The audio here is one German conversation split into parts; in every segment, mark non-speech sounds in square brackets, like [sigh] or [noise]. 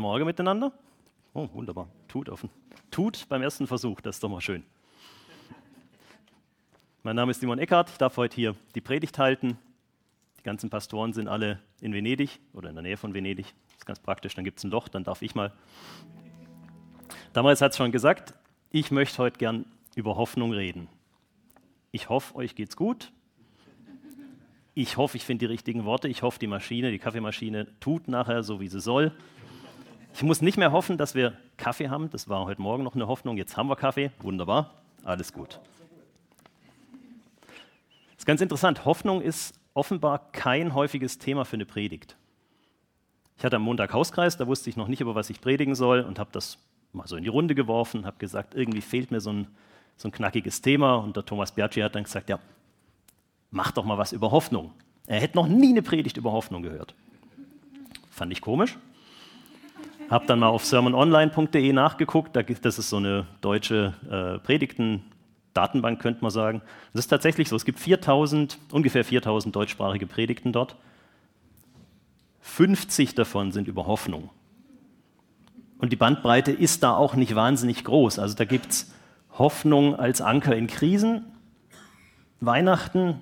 Guten Morgen miteinander. Oh, wunderbar. Tut offen. Tut beim ersten Versuch, das ist doch mal schön. Mein Name ist Simon Eckhardt, ich darf heute hier die Predigt halten. Die ganzen Pastoren sind alle in Venedig oder in der Nähe von Venedig. Das ist ganz praktisch, dann gibt es ein Loch, dann darf ich mal. Damals hat es schon gesagt, ich möchte heute gern über Hoffnung reden. Ich hoffe, euch geht's gut. Ich hoffe, ich finde die richtigen Worte. Ich hoffe, die Maschine, die Kaffeemaschine tut nachher so, wie sie soll. Ich muss nicht mehr hoffen, dass wir Kaffee haben. Das war heute Morgen noch eine Hoffnung. Jetzt haben wir Kaffee. Wunderbar. Alles gut. Das ist ganz interessant. Hoffnung ist offenbar kein häufiges Thema für eine Predigt. Ich hatte am Montag Hauskreis, da wusste ich noch nicht, über was ich predigen soll und habe das mal so in die Runde geworfen, habe gesagt, irgendwie fehlt mir so ein, so ein knackiges Thema. Und der Thomas Biaggi hat dann gesagt, ja, mach doch mal was über Hoffnung. Er hätte noch nie eine Predigt über Hoffnung gehört. Fand ich komisch. Hab dann mal auf sermononline.de nachgeguckt. Das ist so eine deutsche äh, Predigten-Datenbank, könnte man sagen. Das ist tatsächlich so. Es gibt 4000, ungefähr 4000 deutschsprachige Predigten dort. 50 davon sind über Hoffnung. Und die Bandbreite ist da auch nicht wahnsinnig groß. Also da gibt es Hoffnung als Anker in Krisen, Weihnachten,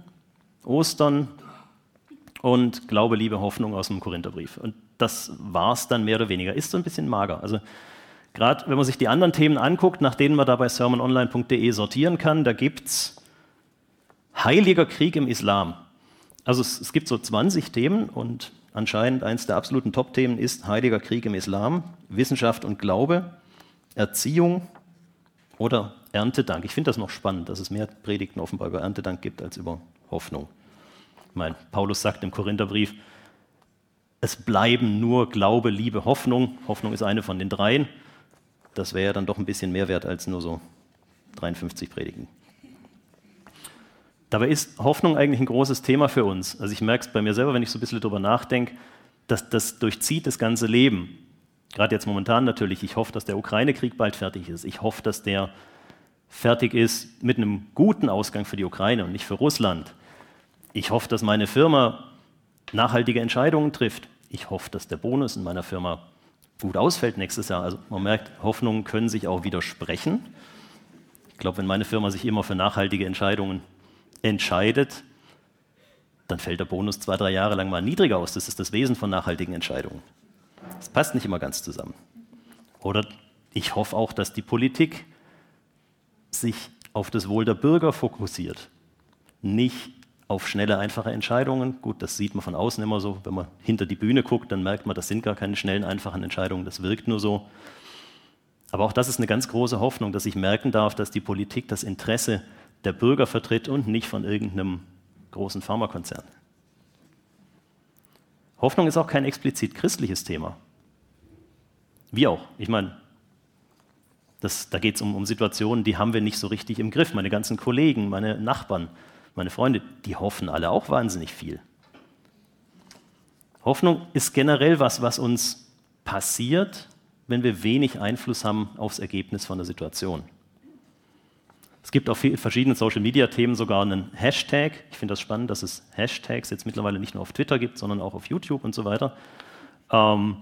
Ostern und Glaube, Liebe, Hoffnung aus dem Korintherbrief. Und das war es dann mehr oder weniger. Ist so ein bisschen mager. Also gerade wenn man sich die anderen Themen anguckt, nach denen man da bei sermononline.de sortieren kann, da gibt es Heiliger Krieg im Islam. Also es, es, gibt so 20 Themen und anscheinend eines der absoluten Top-Themen ist Heiliger Krieg im Islam, Wissenschaft und Glaube, Erziehung oder Erntedank. Ich finde das noch spannend, dass es mehr Predigten offenbar über Erntedank gibt als über Hoffnung. Meine, Paulus sagt im Korintherbrief, es bleiben nur Glaube, Liebe, Hoffnung. Hoffnung ist eine von den dreien. Das wäre ja dann doch ein bisschen mehr wert als nur so 53 Predigen. Dabei ist Hoffnung eigentlich ein großes Thema für uns. Also ich merke es bei mir selber, wenn ich so ein bisschen darüber nachdenke, dass das durchzieht das ganze Leben. Gerade jetzt momentan natürlich. Ich hoffe, dass der Ukraine-Krieg bald fertig ist. Ich hoffe, dass der fertig ist mit einem guten Ausgang für die Ukraine und nicht für Russland. Ich hoffe, dass meine Firma nachhaltige Entscheidungen trifft. Ich hoffe, dass der Bonus in meiner Firma gut ausfällt nächstes Jahr. Also man merkt, Hoffnungen können sich auch widersprechen. Ich glaube, wenn meine Firma sich immer für nachhaltige Entscheidungen entscheidet, dann fällt der Bonus zwei, drei Jahre lang mal niedriger aus. Das ist das Wesen von nachhaltigen Entscheidungen. Das passt nicht immer ganz zusammen. Oder ich hoffe auch, dass die Politik sich auf das Wohl der Bürger fokussiert, nicht auf schnelle, einfache Entscheidungen. Gut, das sieht man von außen immer so. Wenn man hinter die Bühne guckt, dann merkt man, das sind gar keine schnellen, einfachen Entscheidungen, das wirkt nur so. Aber auch das ist eine ganz große Hoffnung, dass ich merken darf, dass die Politik das Interesse der Bürger vertritt und nicht von irgendeinem großen Pharmakonzern. Hoffnung ist auch kein explizit christliches Thema. Wie auch. Ich meine, das, da geht es um, um Situationen, die haben wir nicht so richtig im Griff. Meine ganzen Kollegen, meine Nachbarn, meine Freunde, die hoffen alle auch wahnsinnig viel. Hoffnung ist generell was, was uns passiert, wenn wir wenig Einfluss haben aufs Ergebnis von der Situation. Es gibt auf verschiedenen Social-Media-Themen sogar einen Hashtag. Ich finde das spannend, dass es Hashtags jetzt mittlerweile nicht nur auf Twitter gibt, sondern auch auf YouTube und so weiter. Ähm,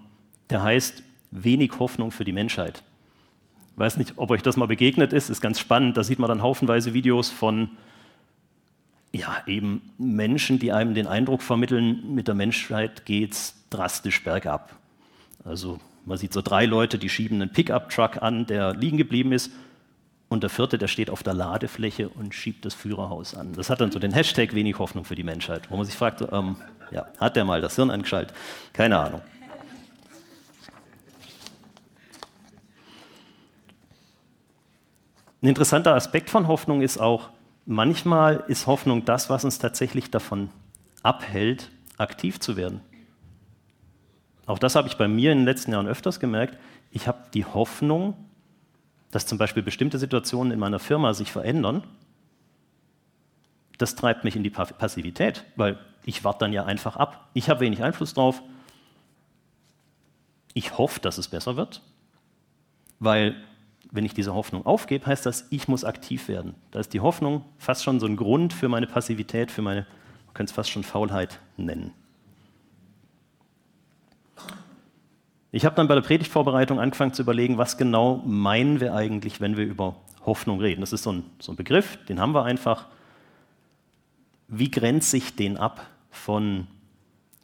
der heißt wenig Hoffnung für die Menschheit. Ich weiß nicht, ob euch das mal begegnet ist, ist ganz spannend. Da sieht man dann haufenweise Videos von ja, eben Menschen, die einem den Eindruck vermitteln, mit der Menschheit geht es drastisch bergab. Also man sieht so drei Leute, die schieben einen Pickup-Truck an, der liegen geblieben ist, und der vierte, der steht auf der Ladefläche und schiebt das Führerhaus an. Das hat dann so den Hashtag wenig Hoffnung für die Menschheit, wo man sich fragt, ähm, ja, hat der mal das Hirn angeschaltet? Keine Ahnung. Ein interessanter Aspekt von Hoffnung ist auch, manchmal ist Hoffnung das, was uns tatsächlich davon abhält, aktiv zu werden. Auch das habe ich bei mir in den letzten Jahren öfters gemerkt. Ich habe die Hoffnung, dass zum Beispiel bestimmte Situationen in meiner Firma sich verändern. Das treibt mich in die Passivität, weil ich warte dann ja einfach ab. Ich habe wenig Einfluss drauf. Ich hoffe, dass es besser wird, weil wenn ich diese Hoffnung aufgebe, heißt das, ich muss aktiv werden. Da ist die Hoffnung fast schon so ein Grund für meine Passivität, für meine, man könnte es fast schon Faulheit nennen. Ich habe dann bei der Predigtvorbereitung angefangen zu überlegen, was genau meinen wir eigentlich, wenn wir über Hoffnung reden. Das ist so ein, so ein Begriff, den haben wir einfach. Wie grenzt sich den ab von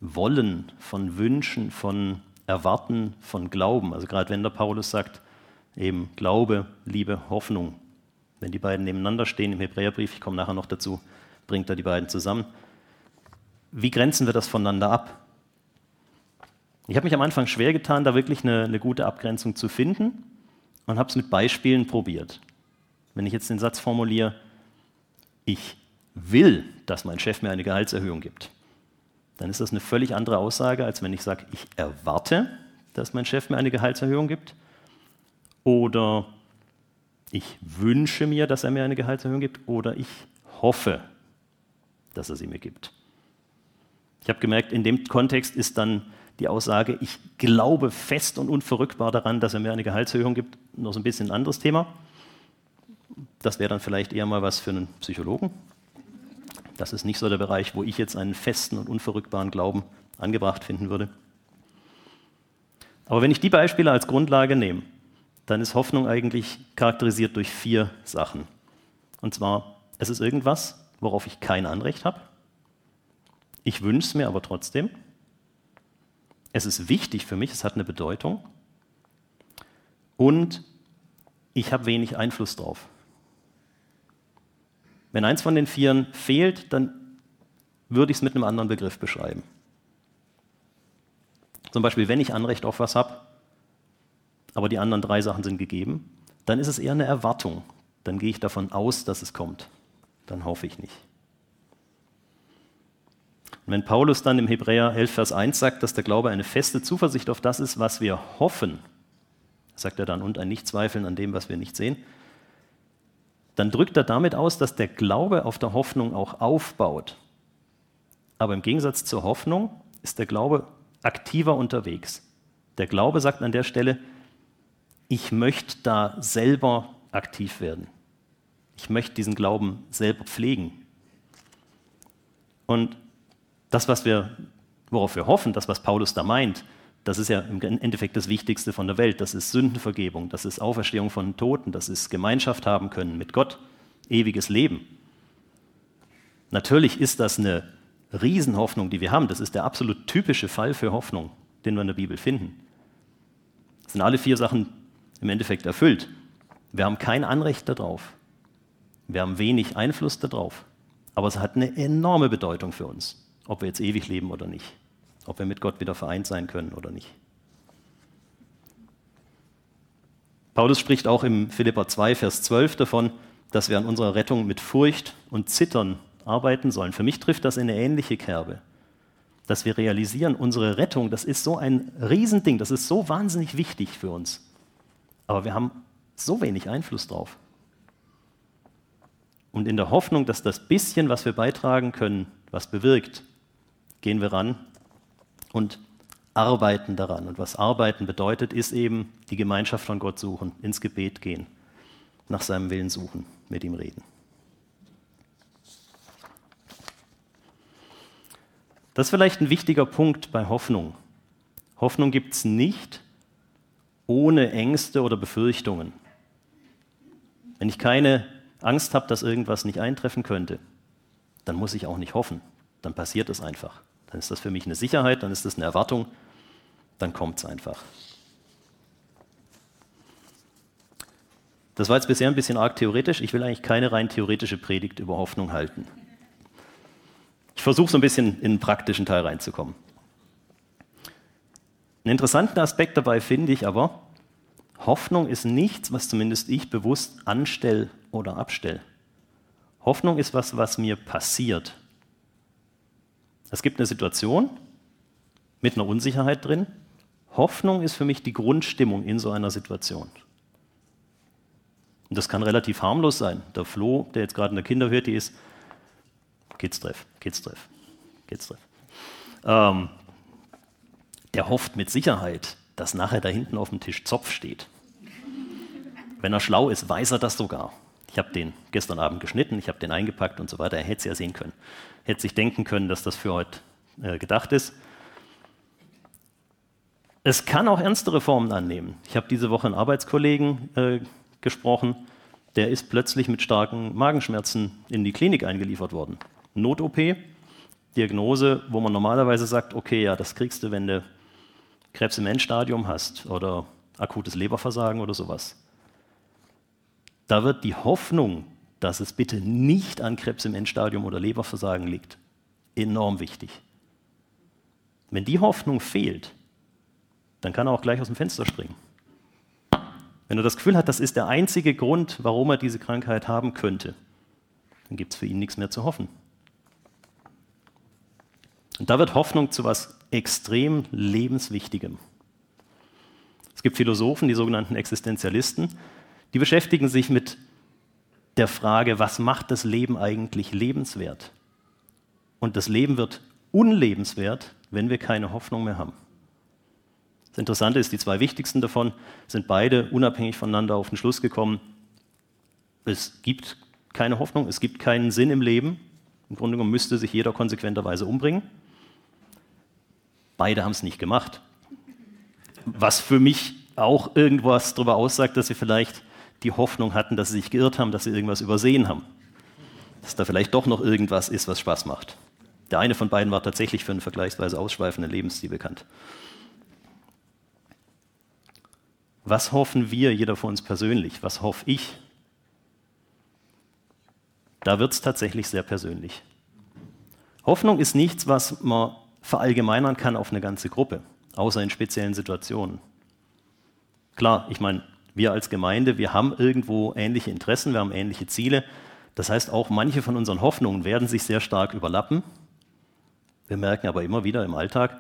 Wollen, von Wünschen, von Erwarten, von Glauben? Also gerade wenn der Paulus sagt, eben Glaube, Liebe, Hoffnung. Wenn die beiden nebeneinander stehen im Hebräerbrief, ich komme nachher noch dazu, bringt er die beiden zusammen. Wie grenzen wir das voneinander ab? Ich habe mich am Anfang schwer getan, da wirklich eine, eine gute Abgrenzung zu finden und habe es mit Beispielen probiert. Wenn ich jetzt den Satz formuliere, ich will, dass mein Chef mir eine Gehaltserhöhung gibt, dann ist das eine völlig andere Aussage, als wenn ich sage, ich erwarte, dass mein Chef mir eine Gehaltserhöhung gibt oder ich wünsche mir, dass er mir eine Gehaltserhöhung gibt oder ich hoffe, dass er sie mir gibt. Ich habe gemerkt, in dem Kontext ist dann die Aussage, ich glaube fest und unverrückbar daran, dass er mir eine Gehaltserhöhung gibt, noch so ein bisschen ein anderes Thema. Das wäre dann vielleicht eher mal was für einen Psychologen. Das ist nicht so der Bereich, wo ich jetzt einen festen und unverrückbaren Glauben angebracht finden würde. Aber wenn ich die Beispiele als Grundlage nehme, dann ist Hoffnung eigentlich charakterisiert durch vier Sachen. Und zwar, es ist irgendwas, worauf ich kein Anrecht habe. Ich wünsche es mir aber trotzdem. Es ist wichtig für mich, es hat eine Bedeutung. Und ich habe wenig Einfluss drauf. Wenn eins von den Vieren fehlt, dann würde ich es mit einem anderen Begriff beschreiben. Zum Beispiel, wenn ich Anrecht auf was habe, aber die anderen drei Sachen sind gegeben, dann ist es eher eine Erwartung. Dann gehe ich davon aus, dass es kommt. Dann hoffe ich nicht. Und wenn Paulus dann im Hebräer 11, Vers 1 sagt, dass der Glaube eine feste Zuversicht auf das ist, was wir hoffen, sagt er dann, und ein Nichtzweifeln an dem, was wir nicht sehen, dann drückt er damit aus, dass der Glaube auf der Hoffnung auch aufbaut. Aber im Gegensatz zur Hoffnung ist der Glaube aktiver unterwegs. Der Glaube sagt an der Stelle, ich möchte da selber aktiv werden. Ich möchte diesen Glauben selber pflegen. Und das, was wir, worauf wir hoffen, das, was Paulus da meint, das ist ja im Endeffekt das Wichtigste von der Welt. Das ist Sündenvergebung, das ist Auferstehung von Toten, das ist Gemeinschaft haben können mit Gott, ewiges Leben. Natürlich ist das eine Riesenhoffnung, die wir haben. Das ist der absolut typische Fall für Hoffnung, den wir in der Bibel finden. Das sind alle vier Sachen im Endeffekt erfüllt. Wir haben kein Anrecht darauf. Wir haben wenig Einfluss darauf. Aber es hat eine enorme Bedeutung für uns, ob wir jetzt ewig leben oder nicht. Ob wir mit Gott wieder vereint sein können oder nicht. Paulus spricht auch im Philippa 2, Vers 12 davon, dass wir an unserer Rettung mit Furcht und Zittern arbeiten sollen. Für mich trifft das in eine ähnliche Kerbe. Dass wir realisieren, unsere Rettung, das ist so ein Riesending, das ist so wahnsinnig wichtig für uns. Aber wir haben so wenig Einfluss drauf. Und in der Hoffnung, dass das bisschen, was wir beitragen können, was bewirkt, gehen wir ran und arbeiten daran. Und was arbeiten bedeutet, ist eben die Gemeinschaft von Gott suchen, ins Gebet gehen, nach seinem Willen suchen, mit ihm reden. Das ist vielleicht ein wichtiger Punkt bei Hoffnung. Hoffnung gibt es nicht, ohne Ängste oder Befürchtungen. Wenn ich keine Angst habe, dass irgendwas nicht eintreffen könnte, dann muss ich auch nicht hoffen. Dann passiert es einfach. Dann ist das für mich eine Sicherheit, dann ist das eine Erwartung, dann kommt es einfach. Das war jetzt bisher ein bisschen arg theoretisch. Ich will eigentlich keine rein theoretische Predigt über Hoffnung halten. Ich versuche so ein bisschen in den praktischen Teil reinzukommen. Einen interessanten Aspekt dabei finde ich aber, Hoffnung ist nichts, was zumindest ich bewusst anstelle oder abstelle. Hoffnung ist was, was mir passiert. Es gibt eine Situation mit einer Unsicherheit drin. Hoffnung ist für mich die Grundstimmung in so einer Situation. Und das kann relativ harmlos sein. Der Flo, der jetzt gerade in der Kinderhütte ist, Kids-Treff, Kids-Treff, Kids-Treff. Ähm, der hofft mit Sicherheit, dass nachher da hinten auf dem Tisch Zopf steht. Wenn er schlau ist, weiß er das sogar. Ich habe den gestern Abend geschnitten, ich habe den eingepackt und so weiter. Er hätte es ja sehen können. Hätte sich denken können, dass das für heute äh, gedacht ist. Es kann auch ernstere Formen annehmen. Ich habe diese Woche einen Arbeitskollegen äh, gesprochen, der ist plötzlich mit starken Magenschmerzen in die Klinik eingeliefert worden. Not-OP, Diagnose, wo man normalerweise sagt, okay, ja, das kriegst du, wenn du Krebs im Endstadium hast oder akutes Leberversagen oder sowas. Da wird die Hoffnung, dass es bitte nicht an Krebs im Endstadium oder Leberversagen liegt, enorm wichtig. Wenn die Hoffnung fehlt, dann kann er auch gleich aus dem Fenster springen. Wenn er das Gefühl hat, das ist der einzige Grund, warum er diese Krankheit haben könnte, dann gibt es für ihn nichts mehr zu hoffen. Und da wird Hoffnung zu etwas extrem lebenswichtigem. Es gibt Philosophen, die sogenannten Existenzialisten, die beschäftigen sich mit der Frage, was macht das Leben eigentlich lebenswert? Und das Leben wird unlebenswert, wenn wir keine Hoffnung mehr haben. Das Interessante ist, die zwei wichtigsten davon sind beide unabhängig voneinander auf den Schluss gekommen, es gibt keine Hoffnung, es gibt keinen Sinn im Leben. Im Grunde genommen müsste sich jeder konsequenterweise umbringen. Beide haben es nicht gemacht. Was für mich auch irgendwas darüber aussagt, dass sie vielleicht die Hoffnung hatten, dass sie sich geirrt haben, dass sie irgendwas übersehen haben. Dass da vielleicht doch noch irgendwas ist, was Spaß macht. Der eine von beiden war tatsächlich für einen vergleichsweise ausschweifenden Lebensstil bekannt. Was hoffen wir, jeder von uns persönlich? Was hoffe ich? Da wird es tatsächlich sehr persönlich. Hoffnung ist nichts, was man verallgemeinern kann auf eine ganze Gruppe, außer in speziellen Situationen. Klar, ich meine, wir als Gemeinde, wir haben irgendwo ähnliche Interessen, wir haben ähnliche Ziele. Das heißt, auch manche von unseren Hoffnungen werden sich sehr stark überlappen. Wir merken aber immer wieder im Alltag,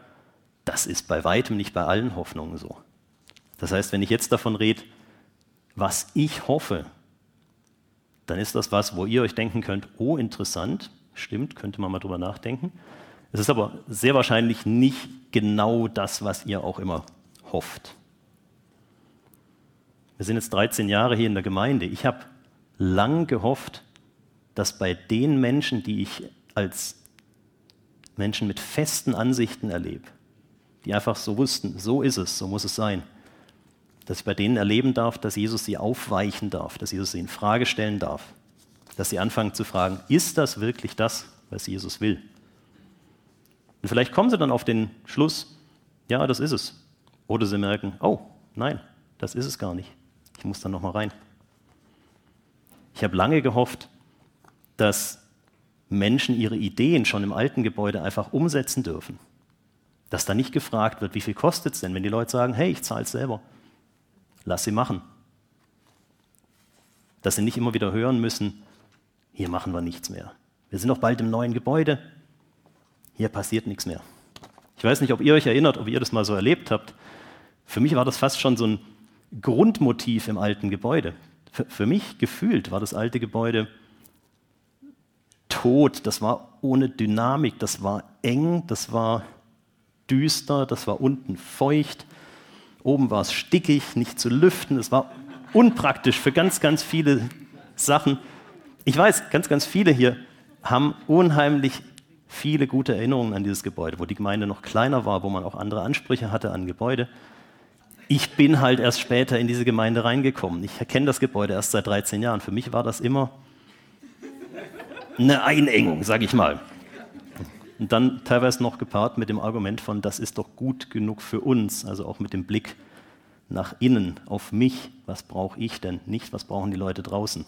das ist bei weitem nicht bei allen Hoffnungen so. Das heißt, wenn ich jetzt davon rede, was ich hoffe, dann ist das was, wo ihr euch denken könnt, oh interessant, stimmt, könnte man mal drüber nachdenken. Es ist aber sehr wahrscheinlich nicht genau das, was ihr auch immer hofft. Wir sind jetzt 13 Jahre hier in der Gemeinde. Ich habe lang gehofft, dass bei den Menschen, die ich als Menschen mit festen Ansichten erlebe, die einfach so wussten, so ist es, so muss es sein, dass ich bei denen erleben darf, dass Jesus sie aufweichen darf, dass Jesus sie in Frage stellen darf, dass sie anfangen zu fragen, ist das wirklich das, was Jesus will? Und vielleicht kommen sie dann auf den Schluss, ja, das ist es. Oder sie merken, oh, nein, das ist es gar nicht. Ich muss dann nochmal rein. Ich habe lange gehofft, dass Menschen ihre Ideen schon im alten Gebäude einfach umsetzen dürfen. Dass da nicht gefragt wird, wie viel kostet es denn, wenn die Leute sagen, hey, ich zahle es selber. Lass sie machen. Dass sie nicht immer wieder hören müssen, hier machen wir nichts mehr. Wir sind noch bald im neuen Gebäude, hier passiert nichts mehr. Ich weiß nicht, ob ihr euch erinnert, ob ihr das mal so erlebt habt. Für mich war das fast schon so ein Grundmotiv im alten Gebäude. Für, für mich gefühlt war das alte Gebäude tot, das war ohne Dynamik, das war eng, das war düster, das war unten feucht, oben war es stickig, nicht zu lüften, es war unpraktisch für ganz, ganz viele Sachen. Ich weiß, ganz, ganz viele hier haben unheimlich viele gute Erinnerungen an dieses Gebäude, wo die Gemeinde noch kleiner war, wo man auch andere Ansprüche hatte an Gebäude. Ich bin halt erst später in diese Gemeinde reingekommen. Ich erkenne das Gebäude erst seit 13 Jahren. Für mich war das immer eine Einengung, sage ich mal. Und dann teilweise noch gepaart mit dem Argument von, das ist doch gut genug für uns, also auch mit dem Blick nach innen, auf mich, was brauche ich denn, nicht was brauchen die Leute draußen.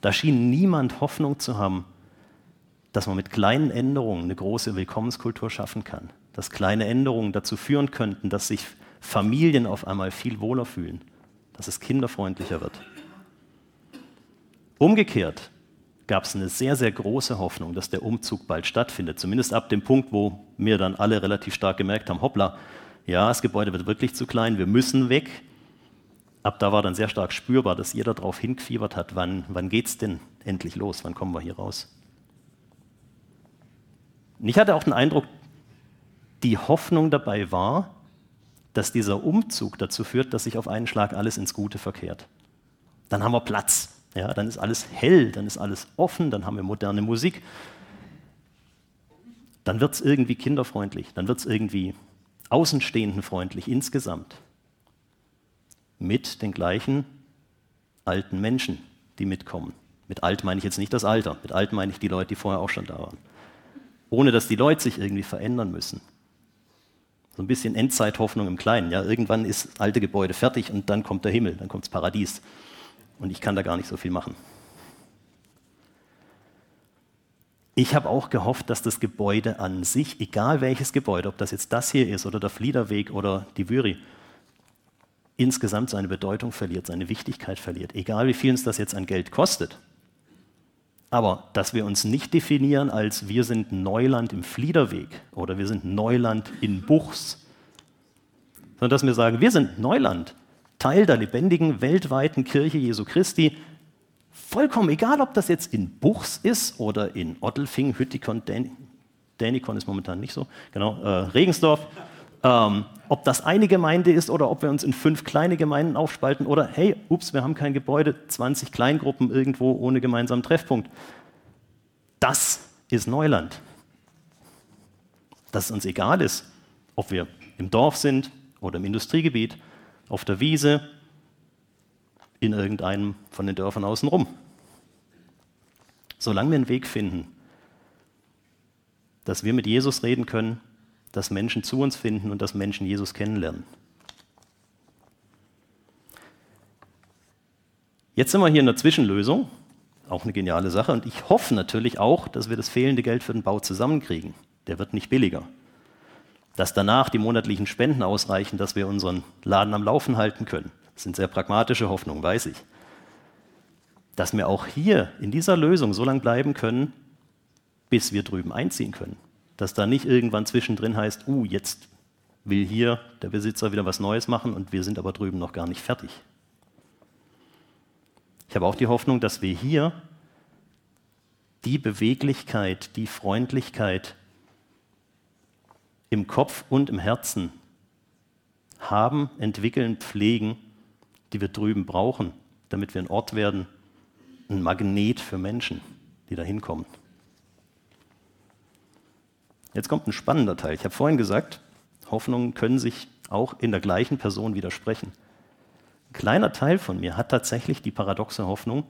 Da schien niemand Hoffnung zu haben, dass man mit kleinen Änderungen eine große Willkommenskultur schaffen kann. Dass kleine Änderungen dazu führen könnten, dass sich Familien auf einmal viel wohler fühlen, dass es kinderfreundlicher wird. Umgekehrt gab es eine sehr, sehr große Hoffnung, dass der Umzug bald stattfindet. Zumindest ab dem Punkt, wo wir dann alle relativ stark gemerkt haben, hoppla, ja, das Gebäude wird wirklich zu klein, wir müssen weg. Ab da war dann sehr stark spürbar, dass jeder darauf hingefiebert hat, wann, wann geht es denn endlich los, wann kommen wir hier raus. Und ich hatte auch den Eindruck, die Hoffnung dabei war, dass dieser Umzug dazu führt, dass sich auf einen Schlag alles ins Gute verkehrt. Dann haben wir Platz, ja, dann ist alles hell, dann ist alles offen, dann haben wir moderne Musik. dann wird es irgendwie kinderfreundlich, dann wird es irgendwie außenstehendenfreundlich insgesamt. Mit den gleichen alten Menschen, die mitkommen. Mit alt meine ich jetzt nicht das Alter, mit alt meine ich die Leute, die vorher auch schon da waren. Ohne dass die Leute sich irgendwie verändern müssen. So ein bisschen Endzeithoffnung im Kleinen. Ja, irgendwann ist das alte Gebäude fertig und dann kommt der Himmel, dann kommt das Paradies. Und ich kann da gar nicht so viel machen. Ich habe auch gehofft, dass das Gebäude an sich, egal welches Gebäude, ob das jetzt das hier ist oder der Fliederweg oder die Würi, insgesamt seine Bedeutung verliert, seine Wichtigkeit verliert, egal wie viel uns das jetzt an Geld kostet. Aber dass wir uns nicht definieren als wir sind Neuland im Fliederweg oder wir sind Neuland in Buchs, sondern dass wir sagen, wir sind Neuland, Teil der lebendigen weltweiten Kirche Jesu Christi, vollkommen egal, ob das jetzt in Buchs ist oder in Ottelfing, Hüttikon, Dänikon ist momentan nicht so, genau, äh, Regensdorf, ähm, ob das eine Gemeinde ist oder ob wir uns in fünf kleine Gemeinden aufspalten oder hey, ups, wir haben kein Gebäude, 20 Kleingruppen irgendwo ohne gemeinsamen Treffpunkt. Das ist Neuland. Dass es uns egal ist, ob wir im Dorf sind oder im Industriegebiet, auf der Wiese, in irgendeinem von den Dörfern außenrum. Solange wir einen Weg finden, dass wir mit Jesus reden können, dass Menschen zu uns finden und dass Menschen Jesus kennenlernen. Jetzt sind wir hier in der Zwischenlösung, auch eine geniale Sache, und ich hoffe natürlich auch, dass wir das fehlende Geld für den Bau zusammenkriegen. Der wird nicht billiger. Dass danach die monatlichen Spenden ausreichen, dass wir unseren Laden am Laufen halten können. Das sind sehr pragmatische Hoffnungen, weiß ich. Dass wir auch hier in dieser Lösung so lange bleiben können, bis wir drüben einziehen können dass da nicht irgendwann zwischendrin heißt, uh, jetzt will hier der Besitzer wieder was Neues machen und wir sind aber drüben noch gar nicht fertig. Ich habe auch die Hoffnung, dass wir hier die Beweglichkeit, die Freundlichkeit im Kopf und im Herzen haben, entwickeln, pflegen, die wir drüben brauchen, damit wir ein Ort werden, ein Magnet für Menschen, die da hinkommen. Jetzt kommt ein spannender Teil. Ich habe vorhin gesagt, Hoffnungen können sich auch in der gleichen Person widersprechen. Ein kleiner Teil von mir hat tatsächlich die paradoxe Hoffnung,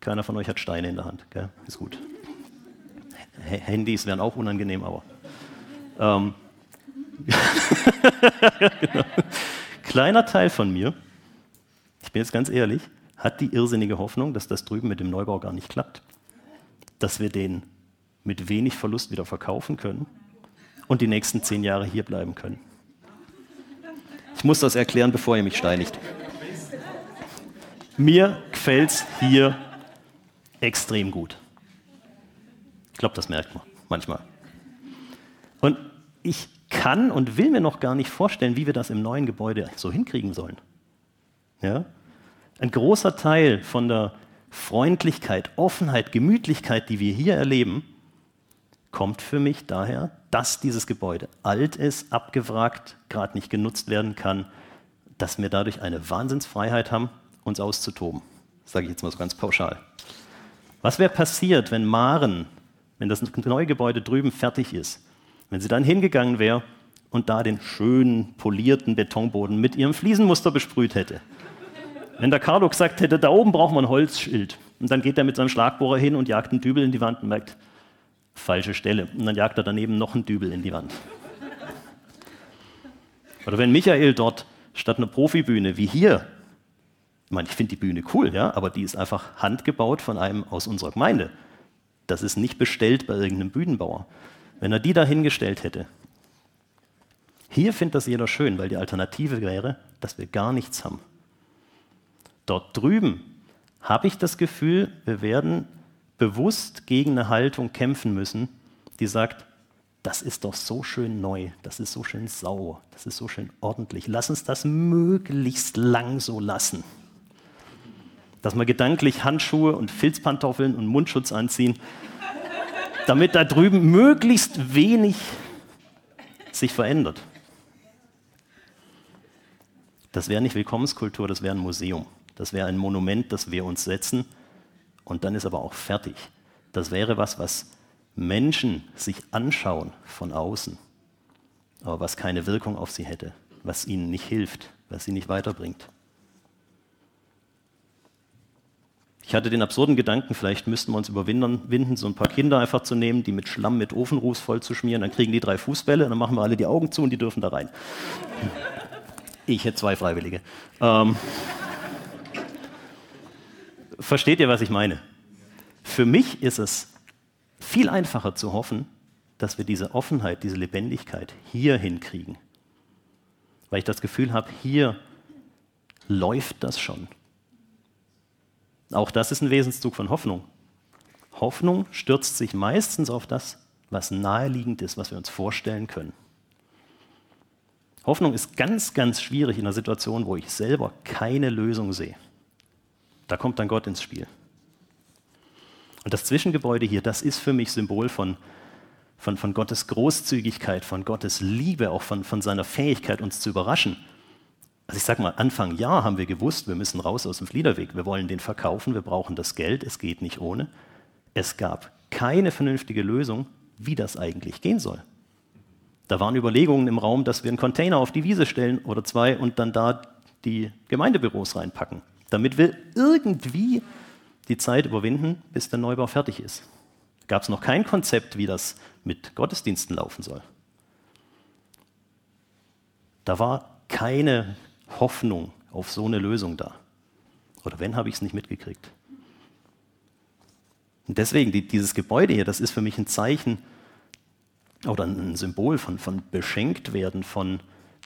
keiner von euch hat Steine in der Hand, gell? ist gut. H Handys wären auch unangenehm, aber. Ähm, [laughs] genau. Kleiner Teil von mir, ich bin jetzt ganz ehrlich, hat die irrsinnige Hoffnung, dass das drüben mit dem Neubau gar nicht klappt. Dass wir den mit wenig Verlust wieder verkaufen können und die nächsten zehn Jahre hier bleiben können. Ich muss das erklären, bevor ihr mich steinigt. Mir gefällt es hier extrem gut. Ich glaube, das merkt man manchmal. Und ich kann und will mir noch gar nicht vorstellen, wie wir das im neuen Gebäude so hinkriegen sollen. Ja? Ein großer Teil von der Freundlichkeit, Offenheit, Gemütlichkeit, die wir hier erleben, kommt für mich daher, dass dieses Gebäude alt ist, abgewrackt, gerade nicht genutzt werden kann, dass wir dadurch eine Wahnsinnsfreiheit haben, uns auszutoben. Sage ich jetzt mal so ganz pauschal. Was wäre passiert, wenn Maren, wenn das neue Gebäude drüben fertig ist, wenn sie dann hingegangen wäre und da den schönen, polierten Betonboden mit ihrem Fliesenmuster besprüht hätte? Wenn der Carlo gesagt hätte, da oben braucht man ein Holzschild, und dann geht er mit seinem Schlagbohrer hin und jagt einen Dübel in die Wand und merkt, falsche Stelle. Und dann jagt er daneben noch einen Dübel in die Wand. Oder wenn Michael dort statt einer Profibühne wie hier, ich meine, ich finde die Bühne cool, ja, aber die ist einfach handgebaut von einem aus unserer Gemeinde. Das ist nicht bestellt bei irgendeinem Bühnenbauer. Wenn er die da hingestellt hätte. Hier findet das jeder schön, weil die Alternative wäre, dass wir gar nichts haben. Dort drüben habe ich das Gefühl, wir werden bewusst gegen eine Haltung kämpfen müssen, die sagt, das ist doch so schön neu, das ist so schön sauer, das ist so schön ordentlich. Lass uns das möglichst lang so lassen. Dass wir gedanklich Handschuhe und Filzpantoffeln und Mundschutz anziehen, damit da drüben möglichst wenig sich verändert. Das wäre nicht Willkommenskultur, das wäre ein Museum. Das wäre ein Monument, das wir uns setzen und dann ist aber auch fertig. Das wäre was, was Menschen sich anschauen von außen, aber was keine Wirkung auf sie hätte, was ihnen nicht hilft, was sie nicht weiterbringt. Ich hatte den absurden Gedanken, vielleicht müssten wir uns überwinden, so ein paar Kinder einfach zu nehmen, die mit Schlamm mit Ofenruß voll zu schmieren, dann kriegen die drei Fußbälle, dann machen wir alle die Augen zu und die dürfen da rein. Ich hätte zwei Freiwillige. Ähm, versteht ihr, was ich meine? Für mich ist es viel einfacher zu hoffen, dass wir diese Offenheit, diese Lebendigkeit hier hinkriegen. Weil ich das Gefühl habe, hier läuft das schon. Auch das ist ein Wesenszug von Hoffnung. Hoffnung stürzt sich meistens auf das, was naheliegend ist, was wir uns vorstellen können. Hoffnung ist ganz, ganz schwierig in einer Situation, wo ich selber keine Lösung sehe. Da kommt dann Gott ins Spiel. Und das Zwischengebäude hier, das ist für mich Symbol von, von, von Gottes Großzügigkeit, von Gottes Liebe, auch von, von seiner Fähigkeit, uns zu überraschen. Also ich sage mal, Anfang Jahr haben wir gewusst, wir müssen raus aus dem Fliederweg, wir wollen den verkaufen, wir brauchen das Geld, es geht nicht ohne. Es gab keine vernünftige Lösung, wie das eigentlich gehen soll. Da waren Überlegungen im Raum, dass wir einen Container auf die Wiese stellen oder zwei und dann da die Gemeindebüros reinpacken, damit wir irgendwie die Zeit überwinden, bis der Neubau fertig ist. Gab es noch kein Konzept, wie das mit Gottesdiensten laufen soll. Da war keine Hoffnung auf so eine Lösung da. Oder wenn, habe ich es nicht mitgekriegt. Und deswegen, die, dieses Gebäude hier, das ist für mich ein Zeichen oder ein Symbol von, von beschenkt werden, von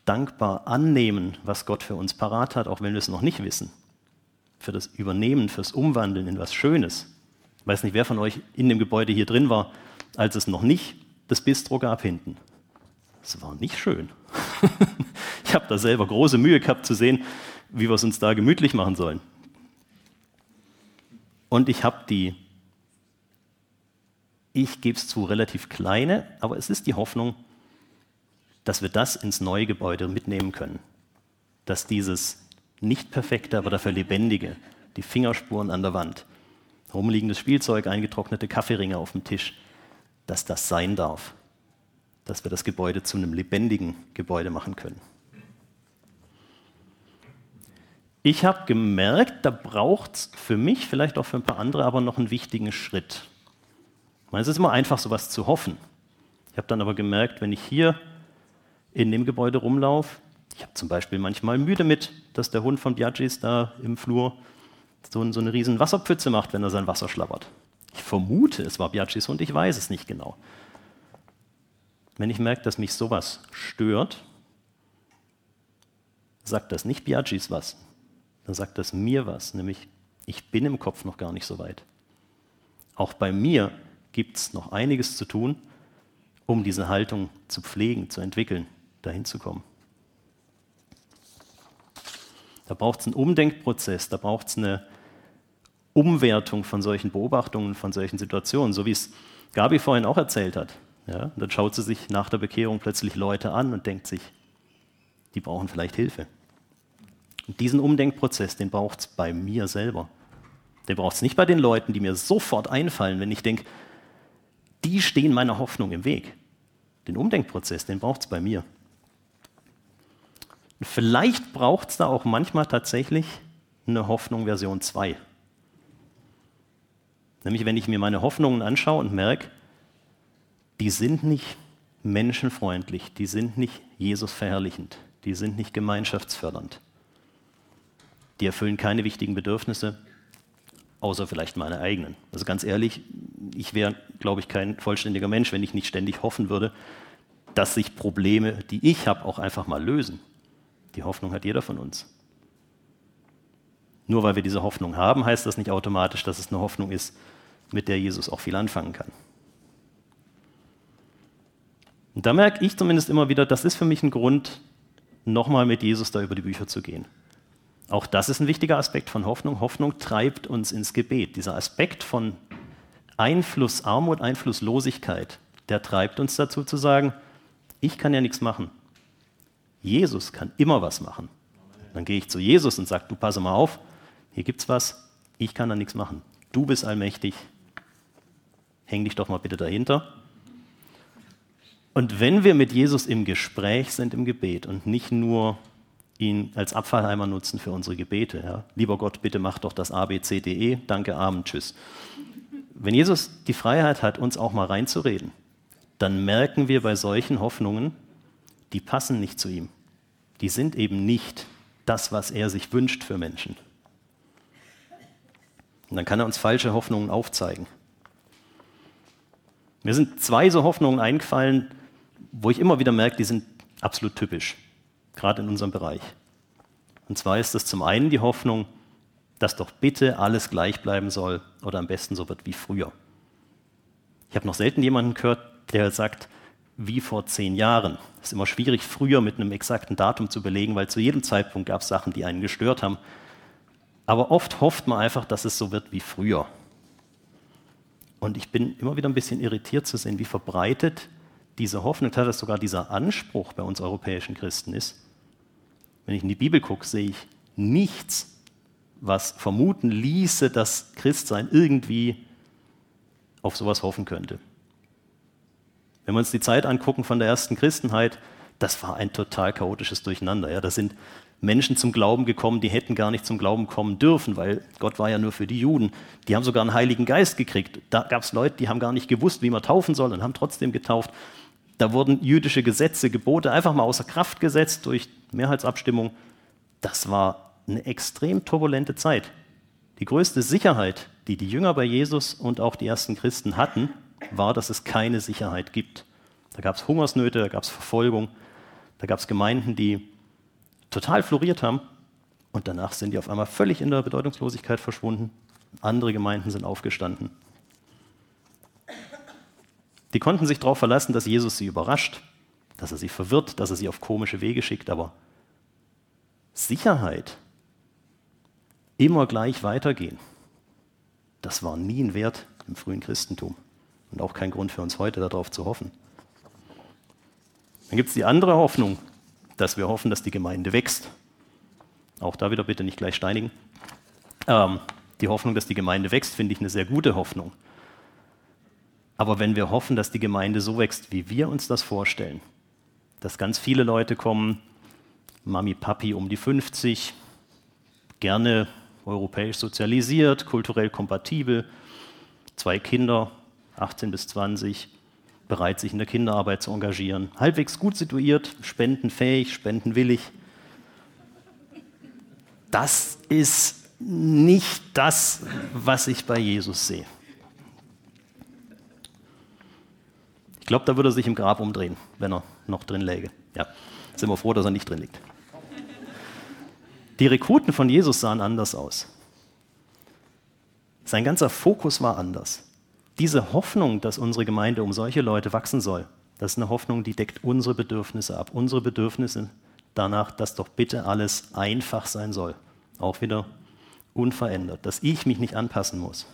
dankbar annehmen, was Gott für uns parat hat, auch wenn wir es noch nicht wissen. Für das Übernehmen, fürs Umwandeln in was Schönes. Ich weiß nicht, wer von euch in dem Gebäude hier drin war, als es noch nicht das Bistro gab hinten. Es war nicht schön. [laughs] ich habe da selber große Mühe gehabt zu sehen, wie wir es uns da gemütlich machen sollen. Und ich habe die, ich gebe es zu, relativ kleine, aber es ist die Hoffnung, dass wir das ins neue Gebäude mitnehmen können. Dass dieses nicht perfekte, aber dafür lebendige, die Fingerspuren an der Wand, rumliegendes Spielzeug, eingetrocknete Kaffeeringe auf dem Tisch, dass das sein darf dass wir das Gebäude zu einem lebendigen Gebäude machen können. Ich habe gemerkt, da braucht es für mich, vielleicht auch für ein paar andere, aber noch einen wichtigen Schritt. Es ist immer einfach, sowas zu hoffen. Ich habe dann aber gemerkt, wenn ich hier in dem Gebäude rumlaufe, ich habe zum Beispiel manchmal müde mit, dass der Hund von Biagis da im Flur so, so eine riesen Wasserpfütze macht, wenn er sein Wasser schlabbert. Ich vermute, es war Biagis Hund, ich weiß es nicht genau. Wenn ich merke, dass mich sowas stört, sagt das nicht Biagis was, dann sagt das mir was, nämlich ich bin im Kopf noch gar nicht so weit. Auch bei mir gibt es noch einiges zu tun, um diese Haltung zu pflegen, zu entwickeln, dahin zu kommen. Da braucht es einen Umdenkprozess, da braucht es eine Umwertung von solchen Beobachtungen, von solchen Situationen, so wie es Gabi vorhin auch erzählt hat. Ja, und dann schaut sie sich nach der Bekehrung plötzlich Leute an und denkt sich, die brauchen vielleicht Hilfe. Und diesen Umdenkprozess, den braucht es bei mir selber. Den braucht es nicht bei den Leuten, die mir sofort einfallen, wenn ich denke, die stehen meiner Hoffnung im Weg. Den Umdenkprozess, den braucht es bei mir. Vielleicht braucht es da auch manchmal tatsächlich eine Hoffnung Version 2. Nämlich wenn ich mir meine Hoffnungen anschaue und merke, die sind nicht menschenfreundlich, die sind nicht Jesus verherrlichend, die sind nicht gemeinschaftsfördernd. Die erfüllen keine wichtigen Bedürfnisse, außer vielleicht meine eigenen. Also ganz ehrlich, ich wäre, glaube ich, kein vollständiger Mensch, wenn ich nicht ständig hoffen würde, dass sich Probleme, die ich habe, auch einfach mal lösen. Die Hoffnung hat jeder von uns. Nur weil wir diese Hoffnung haben, heißt das nicht automatisch, dass es eine Hoffnung ist, mit der Jesus auch viel anfangen kann. Und da merke ich zumindest immer wieder, das ist für mich ein Grund, nochmal mit Jesus da über die Bücher zu gehen. Auch das ist ein wichtiger Aspekt von Hoffnung. Hoffnung treibt uns ins Gebet. Dieser Aspekt von Einfluss, Armut, Einflusslosigkeit, der treibt uns dazu zu sagen, ich kann ja nichts machen. Jesus kann immer was machen. Dann gehe ich zu Jesus und sage, du passe mal auf, hier gibt's was, ich kann da nichts machen. Du bist allmächtig, häng dich doch mal bitte dahinter. Und wenn wir mit Jesus im Gespräch sind im Gebet und nicht nur ihn als Abfallheimer nutzen für unsere Gebete, ja, lieber Gott, bitte mach doch das A, B, C, D, E, danke, Amen, tschüss. Wenn Jesus die Freiheit hat, uns auch mal reinzureden, dann merken wir bei solchen Hoffnungen, die passen nicht zu ihm. Die sind eben nicht das, was er sich wünscht für Menschen. Und dann kann er uns falsche Hoffnungen aufzeigen. Mir sind zwei so Hoffnungen eingefallen, wo ich immer wieder merke, die sind absolut typisch, gerade in unserem Bereich. Und zwar ist das zum einen die Hoffnung, dass doch bitte alles gleich bleiben soll oder am besten so wird wie früher. Ich habe noch selten jemanden gehört, der sagt, wie vor zehn Jahren. Es ist immer schwierig, früher mit einem exakten Datum zu belegen, weil zu jedem Zeitpunkt gab es Sachen, die einen gestört haben. Aber oft hofft man einfach, dass es so wird wie früher. Und ich bin immer wieder ein bisschen irritiert zu sehen, wie verbreitet diese Hoffnung, dass sogar dieser Anspruch bei uns europäischen Christen ist. Wenn ich in die Bibel gucke, sehe ich nichts, was vermuten ließe, dass Christsein irgendwie auf sowas hoffen könnte. Wenn wir uns die Zeit angucken von der ersten Christenheit, das war ein total chaotisches Durcheinander. Ja. Da sind Menschen zum Glauben gekommen, die hätten gar nicht zum Glauben kommen dürfen, weil Gott war ja nur für die Juden. Die haben sogar einen Heiligen Geist gekriegt. Da gab es Leute, die haben gar nicht gewusst, wie man taufen soll und haben trotzdem getauft. Da wurden jüdische Gesetze, Gebote einfach mal außer Kraft gesetzt durch Mehrheitsabstimmung. Das war eine extrem turbulente Zeit. Die größte Sicherheit, die die Jünger bei Jesus und auch die ersten Christen hatten, war, dass es keine Sicherheit gibt. Da gab es Hungersnöte, da gab es Verfolgung, da gab es Gemeinden, die total floriert haben und danach sind die auf einmal völlig in der Bedeutungslosigkeit verschwunden. Andere Gemeinden sind aufgestanden. Die konnten sich darauf verlassen, dass Jesus sie überrascht, dass er sie verwirrt, dass er sie auf komische Wege schickt, aber Sicherheit, immer gleich weitergehen, das war nie ein Wert im frühen Christentum und auch kein Grund für uns heute darauf zu hoffen. Dann gibt es die andere Hoffnung, dass wir hoffen, dass die Gemeinde wächst. Auch da wieder bitte nicht gleich steinigen. Ähm, die Hoffnung, dass die Gemeinde wächst, finde ich eine sehr gute Hoffnung. Aber wenn wir hoffen, dass die Gemeinde so wächst, wie wir uns das vorstellen, dass ganz viele Leute kommen, Mami, Papi um die 50, gerne europäisch sozialisiert, kulturell kompatibel, zwei Kinder, 18 bis 20, bereit, sich in der Kinderarbeit zu engagieren, halbwegs gut situiert, spendenfähig, spendenwillig. Das ist nicht das, was ich bei Jesus sehe. Ich glaube, da würde er sich im Grab umdrehen, wenn er noch drin läge. Ja, sind wir froh, dass er nicht drin liegt. Die Rekruten von Jesus sahen anders aus. Sein ganzer Fokus war anders diese Hoffnung, dass unsere Gemeinde um solche Leute wachsen soll, das ist eine Hoffnung, die deckt unsere Bedürfnisse ab. Unsere Bedürfnisse danach, dass doch bitte alles einfach sein soll. Auch wieder unverändert, dass ich mich nicht anpassen muss.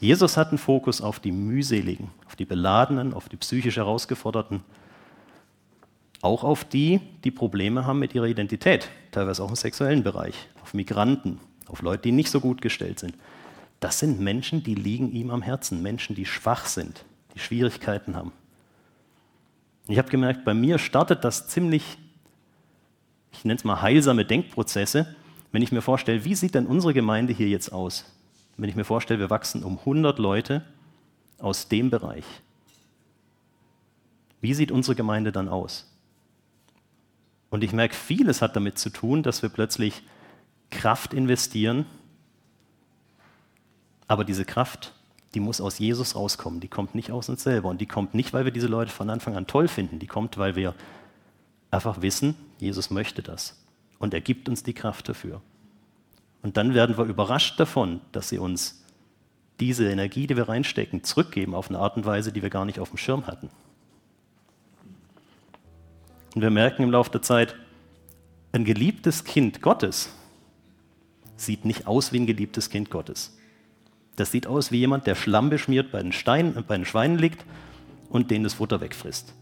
Jesus hat einen Fokus auf die mühseligen, auf die beladenen, auf die psychisch herausgeforderten, auch auf die, die Probleme haben mit ihrer Identität, teilweise auch im sexuellen Bereich, auf Migranten, auf Leute, die nicht so gut gestellt sind. Das sind Menschen, die liegen ihm am Herzen, Menschen, die schwach sind, die Schwierigkeiten haben. Ich habe gemerkt, bei mir startet das ziemlich, ich nenne es mal heilsame Denkprozesse, wenn ich mir vorstelle, wie sieht denn unsere Gemeinde hier jetzt aus? Wenn ich mir vorstelle, wir wachsen um 100 Leute aus dem Bereich. Wie sieht unsere Gemeinde dann aus? Und ich merke, vieles hat damit zu tun, dass wir plötzlich Kraft investieren aber diese Kraft, die muss aus Jesus rauskommen. Die kommt nicht aus uns selber. Und die kommt nicht, weil wir diese Leute von Anfang an toll finden. Die kommt, weil wir einfach wissen, Jesus möchte das. Und er gibt uns die Kraft dafür. Und dann werden wir überrascht davon, dass sie uns diese Energie, die wir reinstecken, zurückgeben auf eine Art und Weise, die wir gar nicht auf dem Schirm hatten. Und wir merken im Laufe der Zeit, ein geliebtes Kind Gottes sieht nicht aus wie ein geliebtes Kind Gottes. Das sieht aus wie jemand, der Schlamm beschmiert bei den, Steinen, bei den Schweinen liegt und denen das Futter wegfrisst.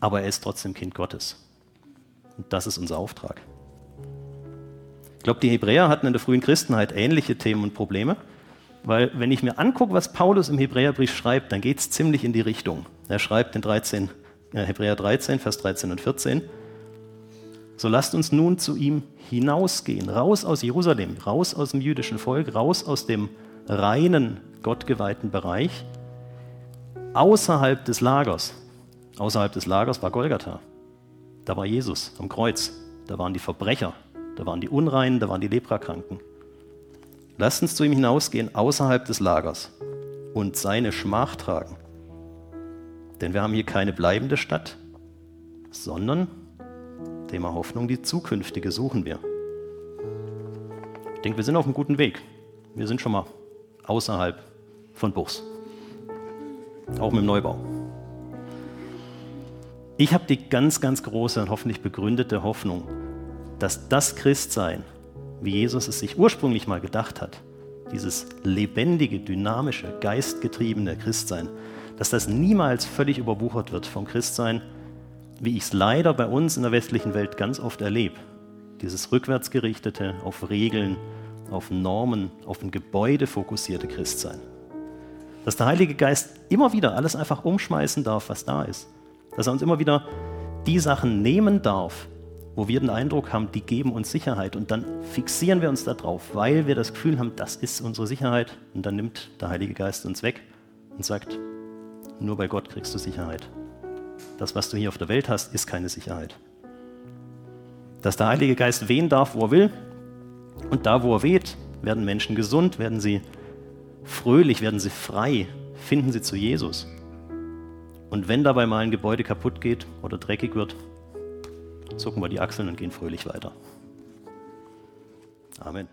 Aber er ist trotzdem Kind Gottes. Und das ist unser Auftrag. Ich glaube, die Hebräer hatten in der frühen Christenheit ähnliche Themen und Probleme. Weil wenn ich mir angucke, was Paulus im Hebräerbrief schreibt, dann geht es ziemlich in die Richtung. Er schreibt in 13, äh, Hebräer 13, Vers 13 und 14, so lasst uns nun zu ihm hinausgehen, raus aus Jerusalem, raus aus dem jüdischen Volk, raus aus dem reinen, gottgeweihten Bereich, außerhalb des Lagers. Außerhalb des Lagers war Golgatha. Da war Jesus am Kreuz. Da waren die Verbrecher, da waren die Unreinen, da waren die Leprakranken. Lasst uns zu ihm hinausgehen, außerhalb des Lagers, und seine Schmach tragen. Denn wir haben hier keine bleibende Stadt, sondern Thema Hoffnung, die zukünftige suchen wir. Ich denke, wir sind auf einem guten Weg. Wir sind schon mal außerhalb von Buchs. Auch mit dem Neubau. Ich habe die ganz, ganz große und hoffentlich begründete Hoffnung, dass das Christsein, wie Jesus es sich ursprünglich mal gedacht hat, dieses lebendige, dynamische, geistgetriebene Christsein, dass das niemals völlig überwuchert wird vom Christsein, wie ich es leider bei uns in der westlichen Welt ganz oft erlebe. Dieses rückwärtsgerichtete, auf Regeln, auf Normen, auf ein Gebäude fokussierte Christsein. Dass der Heilige Geist immer wieder alles einfach umschmeißen darf, was da ist. Dass er uns immer wieder die Sachen nehmen darf, wo wir den Eindruck haben, die geben uns Sicherheit. Und dann fixieren wir uns darauf, weil wir das Gefühl haben, das ist unsere Sicherheit. Und dann nimmt der Heilige Geist uns weg und sagt, nur bei Gott kriegst du Sicherheit. Das, was du hier auf der Welt hast, ist keine Sicherheit. Dass der Heilige Geist wehen darf, wo er will. Und da, wo er weht, werden Menschen gesund, werden sie fröhlich, werden sie frei, finden sie zu Jesus. Und wenn dabei mal ein Gebäude kaputt geht oder dreckig wird, zucken wir die Achseln und gehen fröhlich weiter. Amen.